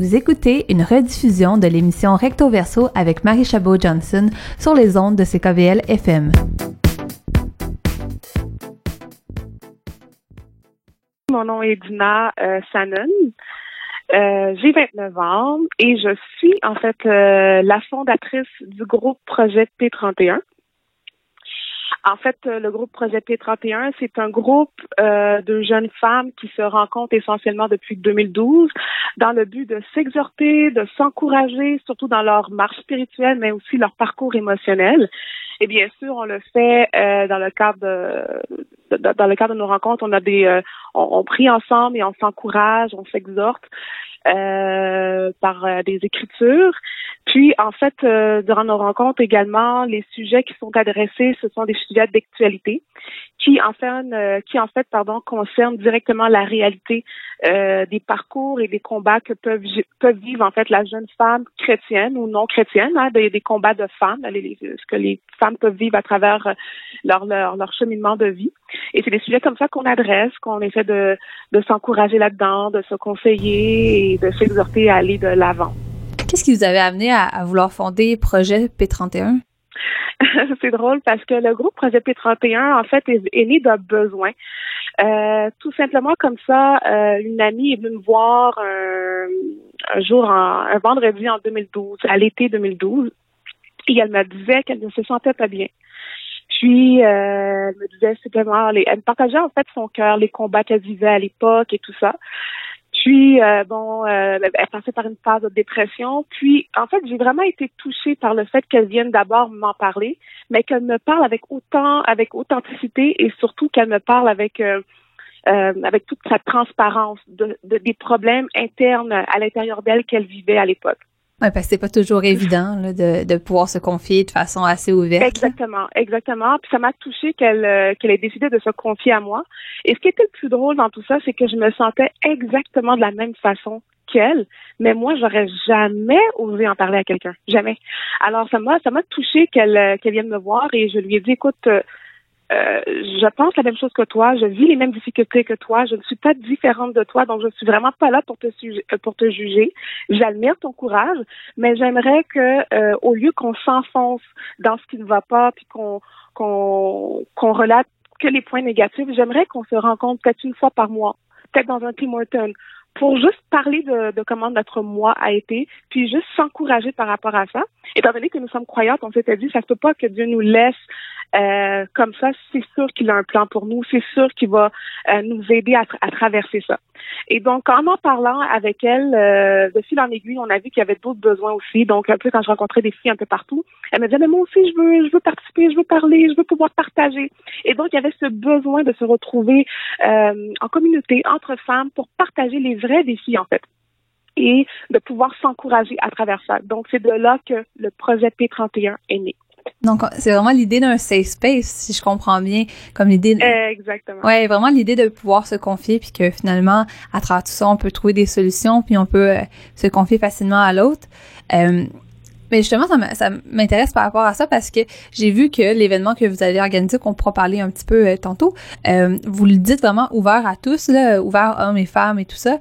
Vous écoutez une rediffusion de l'émission Recto Verso avec Marie Chabot-Johnson sur les ondes de CKVL FM. Mon nom est Dina euh, euh J'ai 29 ans et je suis en fait euh, la fondatrice du groupe Projet P31. En fait, euh, le groupe Projet P31, c'est un groupe euh, de jeunes femmes qui se rencontrent essentiellement depuis 2012 dans le but de s'exhorter, de s'encourager, surtout dans leur marche spirituelle, mais aussi leur parcours émotionnel. Et bien sûr, on le fait euh, dans le cadre de, dans le cadre de nos rencontres. On a des, euh, on, on, prie ensemble et on s'encourage, on s'exhorte euh, par des écritures. Puis, en fait, durant nos rencontres également, les sujets qui sont adressés, ce sont des sujets d'actualité qui, en fait, euh, qui en fait, pardon, concernent directement la réalité euh, des parcours et des combats que peuvent peuvent vivre en fait la jeune femme chrétienne ou non chrétienne, hein, des, des, combats de femmes, ce que les femmes peuvent vivre à travers leur leur, leur cheminement de vie. Et c'est des sujets comme ça qu'on adresse, qu'on essaie de de s'encourager là-dedans, de se conseiller et de s'exhorter à aller de l'avant. Qu'est-ce qui vous avait amené à, vouloir fonder Projet P31? c'est drôle parce que le groupe Projet P31, en fait, est, né d'un besoin. Euh, tout simplement comme ça, euh, une amie est venue me voir un, jour, un vendredi en 2012, à l'été 2012, et elle me disait qu'elle ne se sentait pas bien. Puis, euh, elle me disait simplement, elle me partageait en fait son cœur, les combats qu'elle vivait à l'époque et tout ça. Puis, euh, bon, euh, elle passait par une phase de dépression. Puis, en fait, j'ai vraiment été touchée par le fait qu'elle vienne d'abord m'en parler, mais qu'elle me parle avec autant, avec authenticité et surtout qu'elle me parle avec euh, euh avec toute sa transparence de, des problèmes internes à l'intérieur d'elle qu'elle vivait à l'époque. Oui, parce que c'est pas toujours évident là, de, de pouvoir se confier de façon assez ouverte. Exactement, exactement. Puis ça m'a touché qu'elle euh, qu'elle ait décidé de se confier à moi. Et ce qui était le plus drôle dans tout ça, c'est que je me sentais exactement de la même façon qu'elle, mais moi j'aurais jamais osé en parler à quelqu'un, jamais. Alors ça m'a ça m'a touché qu'elle euh, qu'elle vienne me voir et je lui ai dit écoute euh, euh, je pense la même chose que toi, je vis les mêmes difficultés que toi, je ne suis pas différente de toi, donc je suis vraiment pas là pour te euh, pour te juger. J'admire ton courage, mais j'aimerais que euh, au lieu qu'on s'enfonce dans ce qui ne va pas puis qu'on qu'on qu'on relate que les points négatifs, j'aimerais qu'on se rencontre peut-être une fois par mois, peut-être dans un Tim Horton, pour juste parler de, de, comment notre mois a été, puis juste s'encourager par rapport à ça. Étant donné que nous sommes croyantes, on s'était dit, ça se peut pas que Dieu nous laisse euh, comme ça, c'est sûr qu'il a un plan pour nous, c'est sûr qu'il va euh, nous aider à, traverser ça. Et donc, en en parlant avec elle, euh, de fil en aiguille, on a vu qu'il y avait d'autres besoins aussi. Donc, un peu quand je rencontrais des filles un peu partout, elle me disait, mais moi aussi, je veux, je veux participer, je veux parler, je veux pouvoir partager. Et donc, il y avait ce besoin de se retrouver euh, en communauté, entre femmes, pour partager les vrais défis, en fait et de pouvoir s'encourager à travers ça. Donc, c'est de là que le projet P31 est né. Donc, c'est vraiment l'idée d'un safe space, si je comprends bien, comme l'idée. Exactement. Ouais, vraiment l'idée de pouvoir se confier, puis que finalement, à travers tout ça, on peut trouver des solutions, puis on peut euh, se confier facilement à l'autre. Euh, mais justement, ça m'intéresse par rapport à ça parce que j'ai vu que l'événement que vous avez organisé, qu'on pourra parler un petit peu euh, tantôt, vous le dites vraiment ouvert à tous, là, ouvert hommes et femmes et tout ça.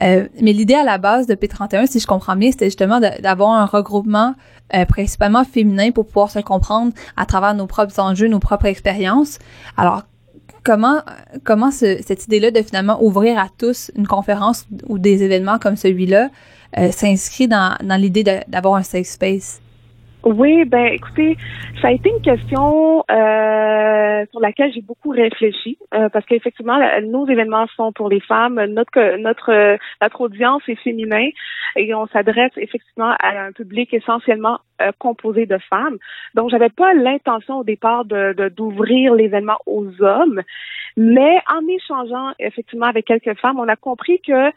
Mais l'idée à la base de P31, si je comprends bien, c'était justement d'avoir un regroupement euh, principalement féminin pour pouvoir se comprendre à travers nos propres enjeux, nos propres expériences. Alors, comment comment cette idée-là de finalement ouvrir à tous une conférence ou des événements comme celui-là euh, s'inscrit dans, dans l'idée d'avoir un safe space? Oui, ben écoutez, ça a été une question euh, sur laquelle j'ai beaucoup réfléchi euh, parce qu'effectivement, nos événements sont pour les femmes, notre notre notre audience est féminin et on s'adresse effectivement à un public essentiellement euh, composé de femmes. Donc, j'avais pas l'intention au départ de d'ouvrir l'événement aux hommes, mais en échangeant effectivement avec quelques femmes, on a compris que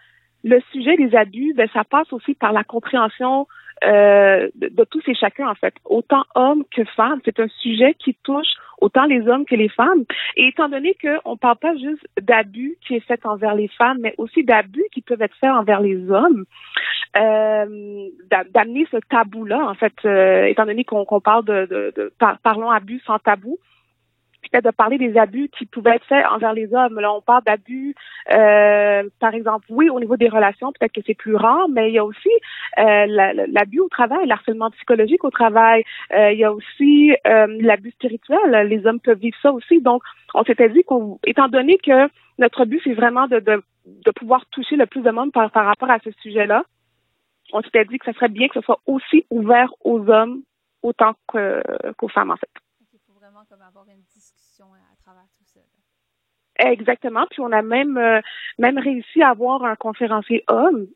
le sujet des abus, ben, ça passe aussi par la compréhension euh, de, tous et chacun, en fait, autant hommes que femmes. C'est un sujet qui touche autant les hommes que les femmes. Et étant donné qu'on ne parle pas juste d'abus qui est fait envers les femmes, mais aussi d'abus qui peuvent être faits envers les hommes, euh, d'amener ce tabou-là, en fait, euh, étant donné qu'on parle de, de, de parlons abus sans tabou, peut-être de parler des abus qui pouvaient être faits envers les hommes. Là, on parle d'abus, euh, par exemple, oui, au niveau des relations, peut-être que c'est plus rare, mais il y a aussi euh, l'abus au travail, l'harcèlement psychologique au travail. Euh, il y a aussi l'abus spirituel. Les hommes peuvent vivre ça aussi. Donc, on s'était dit qu'on, étant donné que notre but, c'est vraiment de, pouvoir toucher le plus de monde par, par rapport à ce sujet-là, on s'était dit que ce serait bien que ce soit aussi ouvert aux hommes autant qu'aux femmes, en fait. Avoir une discussion à travers tout ça. Exactement. Puis on a même euh, même réussi à avoir un conférencier homme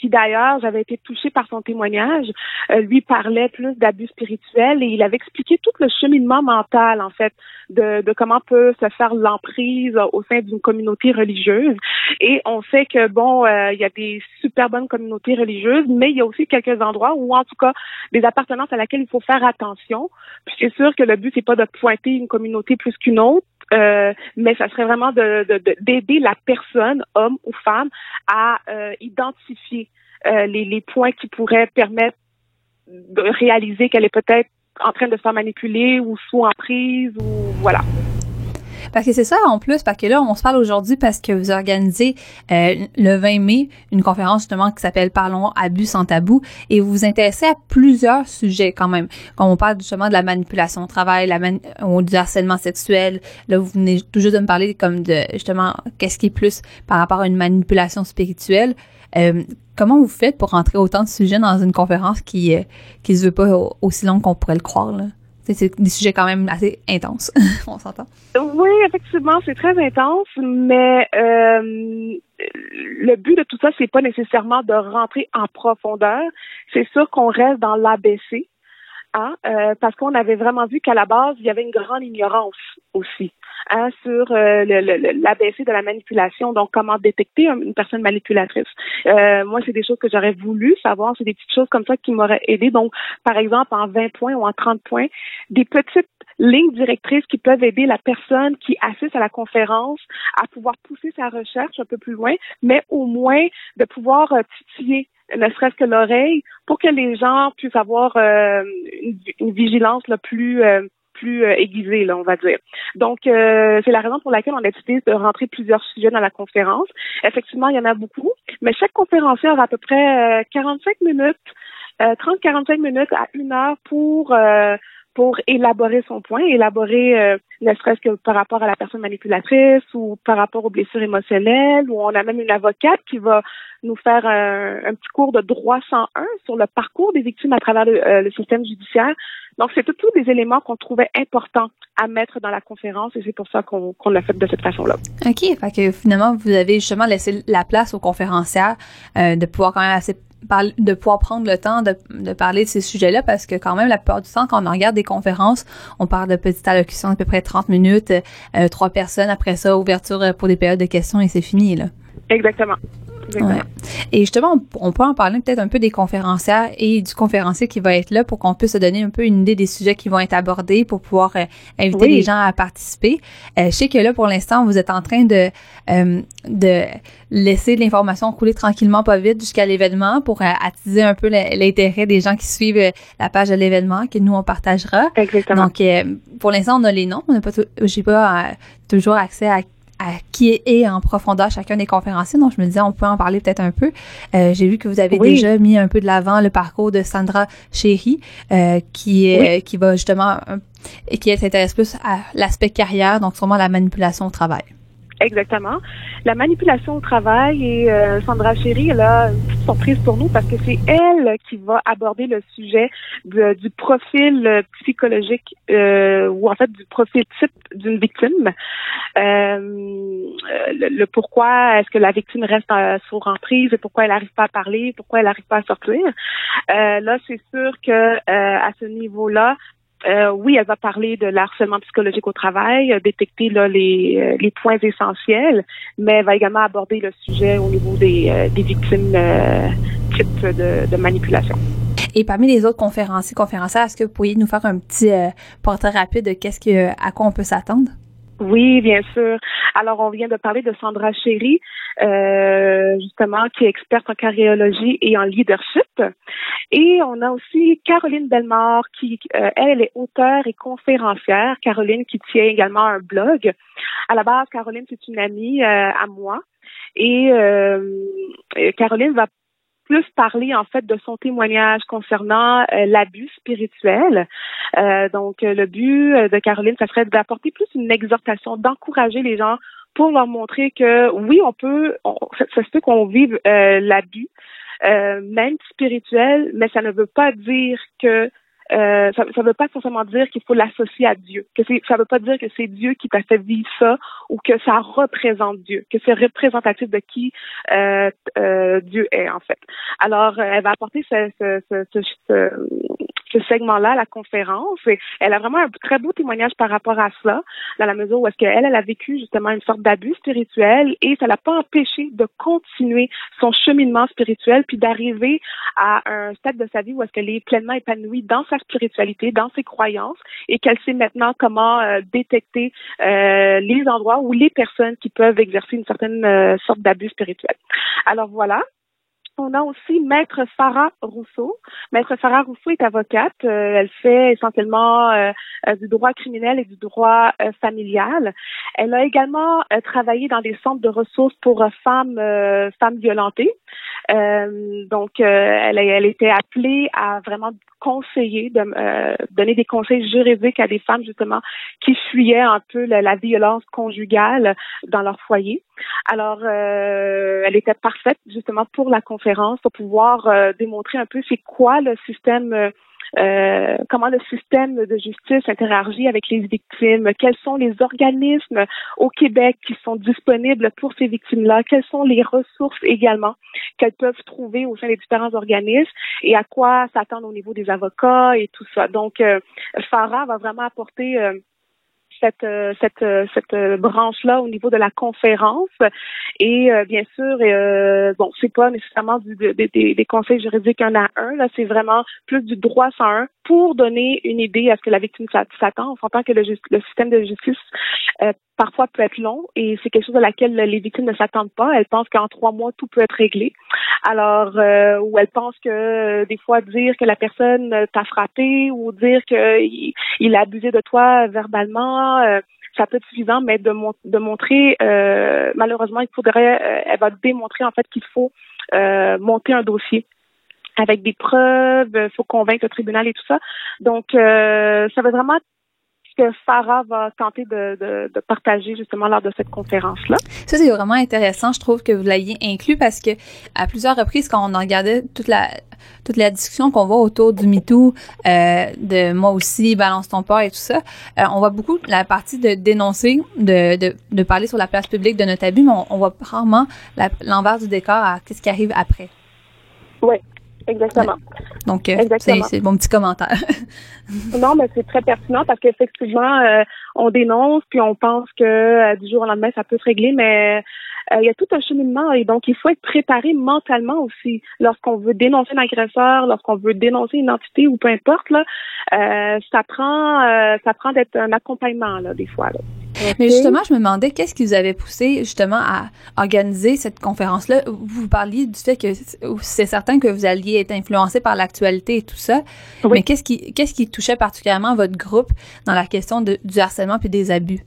qui d'ailleurs, j'avais été touchée par son témoignage, euh, lui parlait plus d'abus spirituels et il avait expliqué tout le cheminement mental, en fait, de, de comment peut se faire l'emprise au sein d'une communauté religieuse. Et on sait que, bon, euh, il y a des super bonnes communautés religieuses, mais il y a aussi quelques endroits où, en tout cas, des appartenances à laquelle il faut faire attention. Puis c'est sûr que le but, c'est pas de pointer une communauté plus qu'une autre, euh, mais ça serait vraiment de, d'aider la personne, homme ou femme, à euh, identifier euh, les, les points qui pourraient permettre de réaliser qu'elle est peut-être en train de se faire manipuler ou sous emprise ou voilà. Parce que c'est ça en plus, parce que là, on se parle aujourd'hui parce que vous organisez euh, le 20 mai une conférence justement qui s'appelle Parlons abus sans tabou et vous vous intéressez à plusieurs sujets quand même. Quand on parle justement de la manipulation au travail, la ou du harcèlement sexuel, là vous venez toujours de me parler comme de justement qu'est-ce qui est plus par rapport à une manipulation spirituelle. Euh, comment vous faites pour rentrer autant de sujets dans une conférence qui euh, qui se veut pas aussi longue qu'on pourrait le croire là? C'est des sujets quand même assez intenses, on s'entend. Oui, effectivement, c'est très intense, mais euh, le but de tout ça, c'est pas nécessairement de rentrer en profondeur. C'est sûr qu'on reste dans l'ABC, hein, euh, parce qu'on avait vraiment vu qu'à la base, il y avait une grande ignorance aussi hein, sur euh, l'ABC de la manipulation, donc comment détecter une personne manipulatrice. Euh, moi, c'est des choses que j'aurais voulu savoir, c'est des petites choses comme ça qui m'auraient aidé. Donc, par exemple, en 20 points ou en 30 points, des petites lignes directrices qui peuvent aider la personne qui assiste à la conférence à pouvoir pousser sa recherche un peu plus loin, mais au moins de pouvoir euh, titiller ne serait-ce que l'oreille pour que les gens puissent avoir euh, une, vigilance la plus euh, plus euh, aiguisée, là, on va dire. Donc, euh, c'est la raison pour laquelle on a décidé de rentrer plusieurs sujets dans la conférence. Effectivement, il y en a beaucoup, mais chaque conférencière a à peu près 45 euh, minutes, 30-45 minutes à une heure pour pour élaborer son point, élaborer euh, ne serait-ce que par rapport à la personne manipulatrice ou par rapport aux blessures émotionnelles, ou on a même une avocate qui va nous faire un, petit cours de droit 101 sur le parcours des victimes à travers le, euh, système judiciaire. Donc, c'est tous des éléments qu'on trouvait importants à mettre dans la conférence et c'est pour ça qu'on l'a fait de cette façon-là. OK. Fait que finalement, vous avez justement laissé la place aux conférencières euh, de pouvoir quand même assez de pouvoir prendre le temps de, de parler de ces sujets-là parce que quand même la plupart du temps quand on regarde des conférences, on parle de petites allocutions d'à peu près 30 minutes, euh, trois personnes après ça ouverture pour des périodes de questions et c'est fini là. Exactement. Et justement, on, peut en parler peut-être un peu des conférencières et du conférencier qui va être là pour qu'on puisse se donner un peu une idée des sujets qui vont être abordés pour pouvoir euh, inviter les gens à participer. Euh, je sais que là, pour l'instant, vous êtes en train de, euh, de laisser l'information couler tranquillement, pas vite, jusqu'à l'événement pour attiser un peu l'intérêt des gens qui suivent la page de l'événement que nous, on partagera. Exactement. Donc, pour l'instant, on a les noms. On n'a pas, j'ai pas toujours accès à à qui est en profondeur chacun des conférenciers. Donc, je me disais, on peut en parler peut-être un peu. Euh, J'ai vu que vous avez déjà mis un peu de l'avant le parcours de Sandra Chéry, euh, qui est, qui va justement et qui s'intéresse plus à l'aspect carrière, donc sûrement la manipulation au travail. Exactement. La manipulation au travail et euh, Sandra Chéry, elle a une petite surprise pour nous parce que c'est elle qui va aborder le sujet du profil euh, psychologique euh, ou en fait du profil type d'une victime. Euh, le, pourquoi est-ce que la victime reste sur emprise et pourquoi elle n'arrive pas à parler, pourquoi elle n'arrive pas à sortir. là, c'est sûr que à ce niveau-là, euh, oui, elle va parler de l'harcèlement psychologique au travail, euh, détecter là, les, euh, les, points essentiels, mais elle va également aborder le sujet au niveau des, des victimes type de, de, manipulation. Et parmi les autres conférenciers, conférencières, est-ce que vous pourriez nous faire un petit portrait rapide de qu'est-ce que à quoi on peut s'attendre? Oui, bien sûr. Alors, on vient de parler de Sandra Chéry, euh, justement, qui est experte en cardiologie et en leadership. Et on a aussi Caroline Belmore, qui, euh, elle, est auteure et conférencière. Caroline, qui tient également un blog. À la base, Caroline, c'est une amie euh, à moi. Et Caroline va plus parler en fait de son témoignage concernant euh, l'abus spirituel. Euh, donc le but euh, de Caroline, ça serait d'apporter plus une exhortation, d'encourager les gens pour leur montrer que oui, on peut, ça, se peut qu'on vive l'abus, même spirituel, mais ça ne veut pas dire que euh, ça ne veut pas forcément dire qu'il faut l'associer à Dieu. Que ça ne veut pas dire que c'est Dieu qui t'a fait vivre ça ou que ça représente Dieu, que c'est représentatif de qui euh, euh, Dieu est en fait. Alors, elle va apporter ce, ce, ce, ce ce segment-là, la conférence. Et elle a vraiment un très beau témoignage par rapport à ça, dans la mesure où est-ce qu'elle, elle a vécu justement une sorte d'abus spirituel et ça l'a pas empêché de continuer son cheminement spirituel puis d'arriver à un stade de sa vie où est-ce qu'elle est pleinement épanouie dans sa spiritualité, dans ses croyances et qu'elle sait maintenant comment euh, détecter euh, les endroits où les personnes qui peuvent exercer une certaine euh, sorte d'abus spirituel. Alors voilà, on a aussi Maître Farah Rousseau. Maître Farah Rousseau est avocate. Euh, elle fait essentiellement euh, euh, du droit criminel et du droit familial. Elle a également travaillé dans des centres de ressources pour femmes femmes violentées. Donc, elle, elle était appelée à vraiment conseiller, de donner des conseils juridiques à des femmes justement qui fuyaient un peu la violence conjugale dans leur foyer. Alors, elle était parfaite justement pour la conférence pour pouvoir euh, démontrer un peu c'est quoi le système euh, euh, comment le système de justice interagit avec les victimes, quels sont les organismes au Québec qui sont disponibles pour ces victimes-là, quelles sont les ressources également qu'elles peuvent trouver au sein des différents organismes? Et à quoi s'attendre au niveau des avocats et tout ça? Donc, Farah va vraiment apporter euh, cette euh, cette euh, branche là au niveau de la conférence et bien sûr bon c'est pas nécessairement du, des conseils juridiques un à un là c'est vraiment plus du droit sans un pour donner une idée à ce que la victime s'attend on s'entend que le, le système de justice parfois peut être long et c'est quelque chose à laquelle les victimes ne s'attendent pas. Elles pensent qu'en trois mois, tout peut être réglé. Alors, euh, ou elles pensent que euh, des fois, dire que la personne t'a frappé ou dire qu'il il a abusé de toi verbalement, euh, ça peut être suffisant, mais de, de montrer, malheureusement, il faudrait, elle va démontrer en fait qu'il faut monter un dossier avec des preuves, il faut convaincre le tribunal et tout ça. Donc, ça va vraiment que Farah va tenter de, de, de, partager justement lors de cette conférence-là. Ça, c'est vraiment intéressant. Je trouve que vous l'ayez inclus parce que à plusieurs reprises, quand on regardait toute la toute la discussion qu'on voit autour du MeToo, euh, de moi aussi, balance ton port et tout ça, euh, on voit beaucoup la partie de dénoncer, de, de, de, parler sur la place publique de notre abus, mais on, voit rarement l'envers du décor à ce qui arrive après. Oui, Exactement. Donc, euh, c'est mon petit commentaire. non, mais c'est très pertinent parce qu'effectivement, euh, on dénonce puis on pense que euh, du jour au lendemain, ça peut se régler, mais il y a tout un cheminement et donc il faut être préparé mentalement aussi lorsqu'on veut dénoncer un agresseur, lorsqu'on veut dénoncer une entité ou peu importe là, ça prend ça prend d'être un accompagnement là des fois là. Mais justement, je me demandais qu'est-ce qui vous avait poussé justement à organiser cette conférence-là? Vous parliez du fait que c'est certain que vous alliez être influencé par l'actualité et tout ça. Mais qu'est-ce qui, qu'est-ce qui touchait particulièrement votre groupe dans la question de, du harcèlement puis des abus?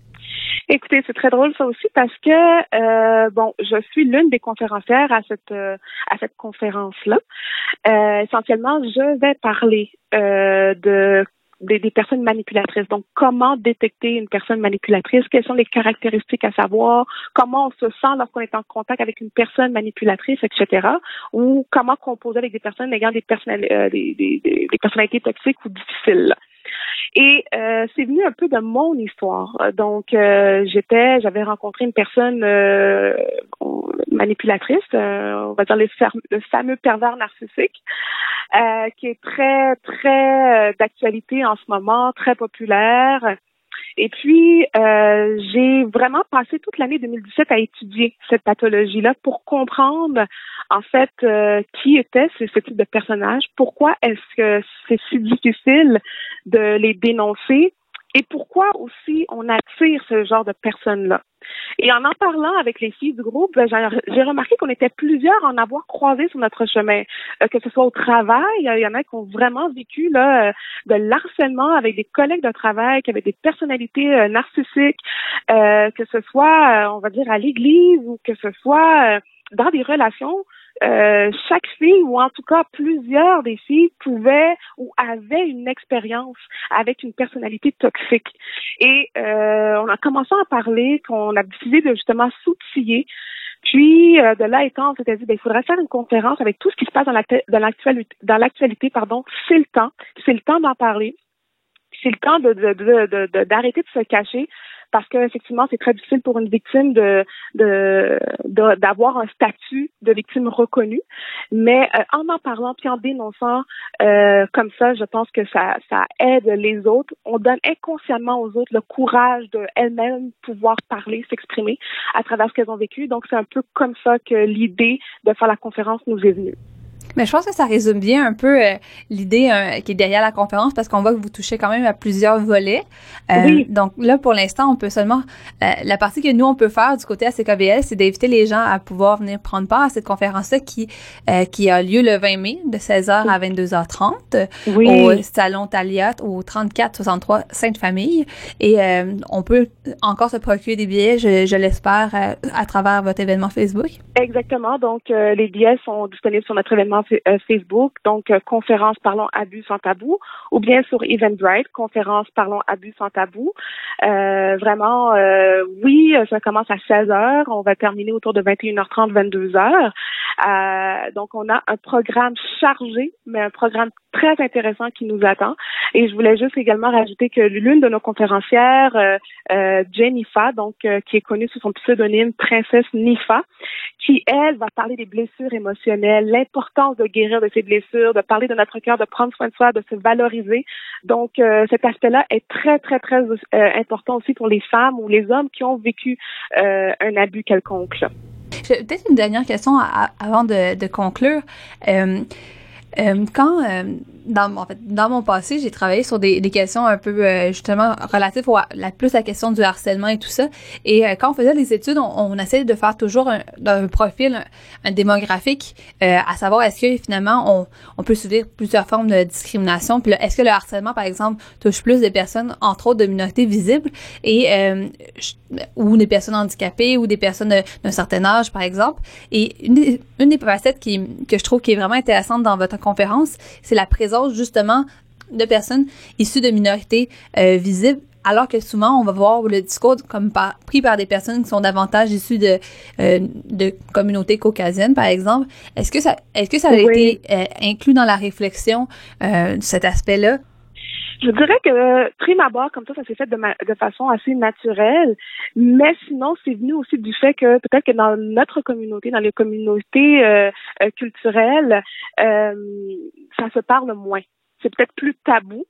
Écoutez, c'est très drôle ça aussi parce que euh, bon, je suis l'une des conférencières à cette euh, à cette conférence là. Euh, essentiellement, je vais parler de des, des, personnes manipulatrices. Donc, comment détecter une personne manipulatrice? Quelles sont les caractéristiques à savoir? Comment on se sent lorsqu'on est en contact avec une personne manipulatrice, etc. Ou comment composer avec des personnes ayant des, euh, des, des, des, personnalités toxiques ou difficiles? Et euh, c'est venu un peu de mon histoire. Donc, euh, j'étais, j'avais rencontré une personne euh, manipulatrice, euh, on va dire le fameux pervers narcissique, euh, qui est très, très d'actualité en ce moment, très populaire. Et puis, euh, j'ai vraiment passé toute l'année 2017 à étudier cette pathologie-là pour comprendre, en fait, euh, qui était ce, ce, type de personnage, pourquoi est-ce que c'est si difficile de les dénoncer et pourquoi aussi on attire ce genre de personnes-là. Et en en parlant avec les filles du groupe, ben, j'ai remarqué qu'on était plusieurs à en avoir croisé sur notre chemin, euh, que ce soit au travail, il y en a qui ont vraiment vécu euh, de l'harcèlement avec des collègues de travail, qui avaient des personnalités euh, narcissiques, que ce soit, on va dire, à l'église ou que ce soit dans des relations euh, chaque fille, ou en tout cas plusieurs des filles, pouvaient ou avaient une expérience avec une personnalité toxique. Et euh, on a commencé à parler, qu'on a décidé de justement s'outiller. Puis euh, de là étant, on s'était dit, ben, il faudrait faire une conférence avec tout ce qui se passe dans l'actualité, dans l'actualité, pardon. C'est le temps, c'est le temps d'en parler. C'est le temps de, d'arrêter de, de, de se cacher parce qu'effectivement, c'est très difficile pour une victime de d'avoir un statut de victime reconnue. Mais euh, en en parlant puis en dénonçant euh, comme ça, je pense que ça ça aide les autres. On donne inconsciemment aux autres le courage de elles-mêmes pouvoir parler, s'exprimer à travers ce qu'elles ont vécu. Donc c'est un peu comme ça que l'idée de faire la conférence nous est venue. Mais je pense que ça résume bien un peu euh, l'idée euh, qui est derrière la conférence parce qu'on voit que vous touchez quand même à plusieurs volets. Euh, oui. Donc là, pour l'instant, on peut seulement... la partie que nous, on peut faire du côté ACKBL, c'est d'inviter les gens à pouvoir venir prendre part à cette conférence-là qui, qui a lieu le 20 mai de 16h à 22h30 oui. au Salon Taliat au 3463 Sainte-Famille. Et on peut encore se procurer des billets, je, je l'espère, à travers votre événement Facebook. Exactement. Donc, les billets sont disponibles sur notre événement euh, Facebook, donc euh, conférence Parlons Abus sans tabou, ou bien sur Eventbrite, conférence Parlons Abus sans tabou. Euh, vraiment, oui, ça commence à 16 heures, on va terminer autour de 21h30, 22h. Euh, donc, on a un programme chargé, mais un programme très intéressant qui nous attend. Et je voulais juste également rajouter que l'une de nos conférencières, euh, euh, Jennifer, donc qui est connue sous son pseudonyme Princesse Nifa, qui elle va parler des blessures émotionnelles, l'importance de guérir de ces blessures, de parler de notre cœur, de prendre soin de soi, de se valoriser. Donc cet aspect-là est très très très important aussi pour les femmes ou les hommes qui ont vécu un abus quelconque. Peut-être une dernière question avant de, conclure. Euh, euh, quand euh, dans, en fait, dans mon passé, j'ai travaillé sur des, des, questions un peu euh, justement relatives à la plus la question du harcèlement et tout ça. Et euh, quand on faisait les études, on, on essayait de faire toujours un, un profil, un, démographique, euh, à savoir est-ce que finalement on, on peut subir plusieurs formes de discrimination. Puis est-ce que le harcèlement, par exemple, touche plus des personnes, entre autres de minorités visibles, et ou des personnes handicapées ou des personnes d'un certain âge, par exemple. Et une des, une des facettes qui, que je trouve qui est vraiment intéressante dans votre conférence, c'est la présence justement de personnes issues de minorités euh, visibles alors que souvent on va voir le discours comme pris par des personnes qui sont davantage issues de euh, de communautés caucasiennes par exemple. Est-ce que ça est-ce que ça a été euh, inclus dans la réflexion de cet aspect-là? Je dirais que prime abord, comme ça, ça s'est fait de, de façon assez naturelle, mais sinon, c'est venu aussi du fait que peut-être que dans notre communauté, dans les communautés euh, euh, culturelles, euh, ça se parle moins. C'est peut-être plus tabou.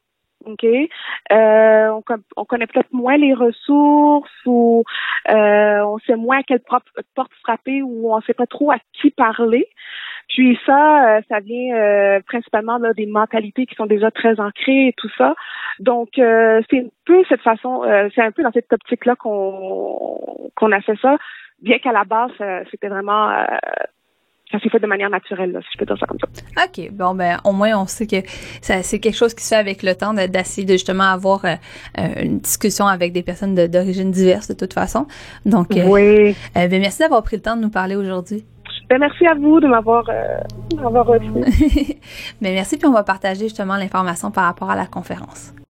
OK? Euh, on, on connaît peut-être moins les ressources ou on sait moins à quelle porte frapper ou on sait pas trop à qui parler. Puis ça, euh, ça vient euh, principalement là, des mentalités qui sont déjà très ancrées et tout ça. Donc euh, c'est un peu cette façon, c'est un peu dans cette optique-là qu'on qu'on a fait ça, bien qu'à la base c'était vraiment ça s'est fait de manière naturelle, là, si je peux dire ça comme ça. OK. Bon, ben, au moins, on sait que c'est quelque chose qui se fait avec le temps, d'essayer de justement avoir une discussion avec des personnes d'origine diverse, de toute façon. Donc, oui. ben, merci d'avoir pris le temps de nous parler aujourd'hui. Ben, merci à vous de m'avoir euh, reçu. Mais merci, puis on va partager justement l'information par rapport à la conférence.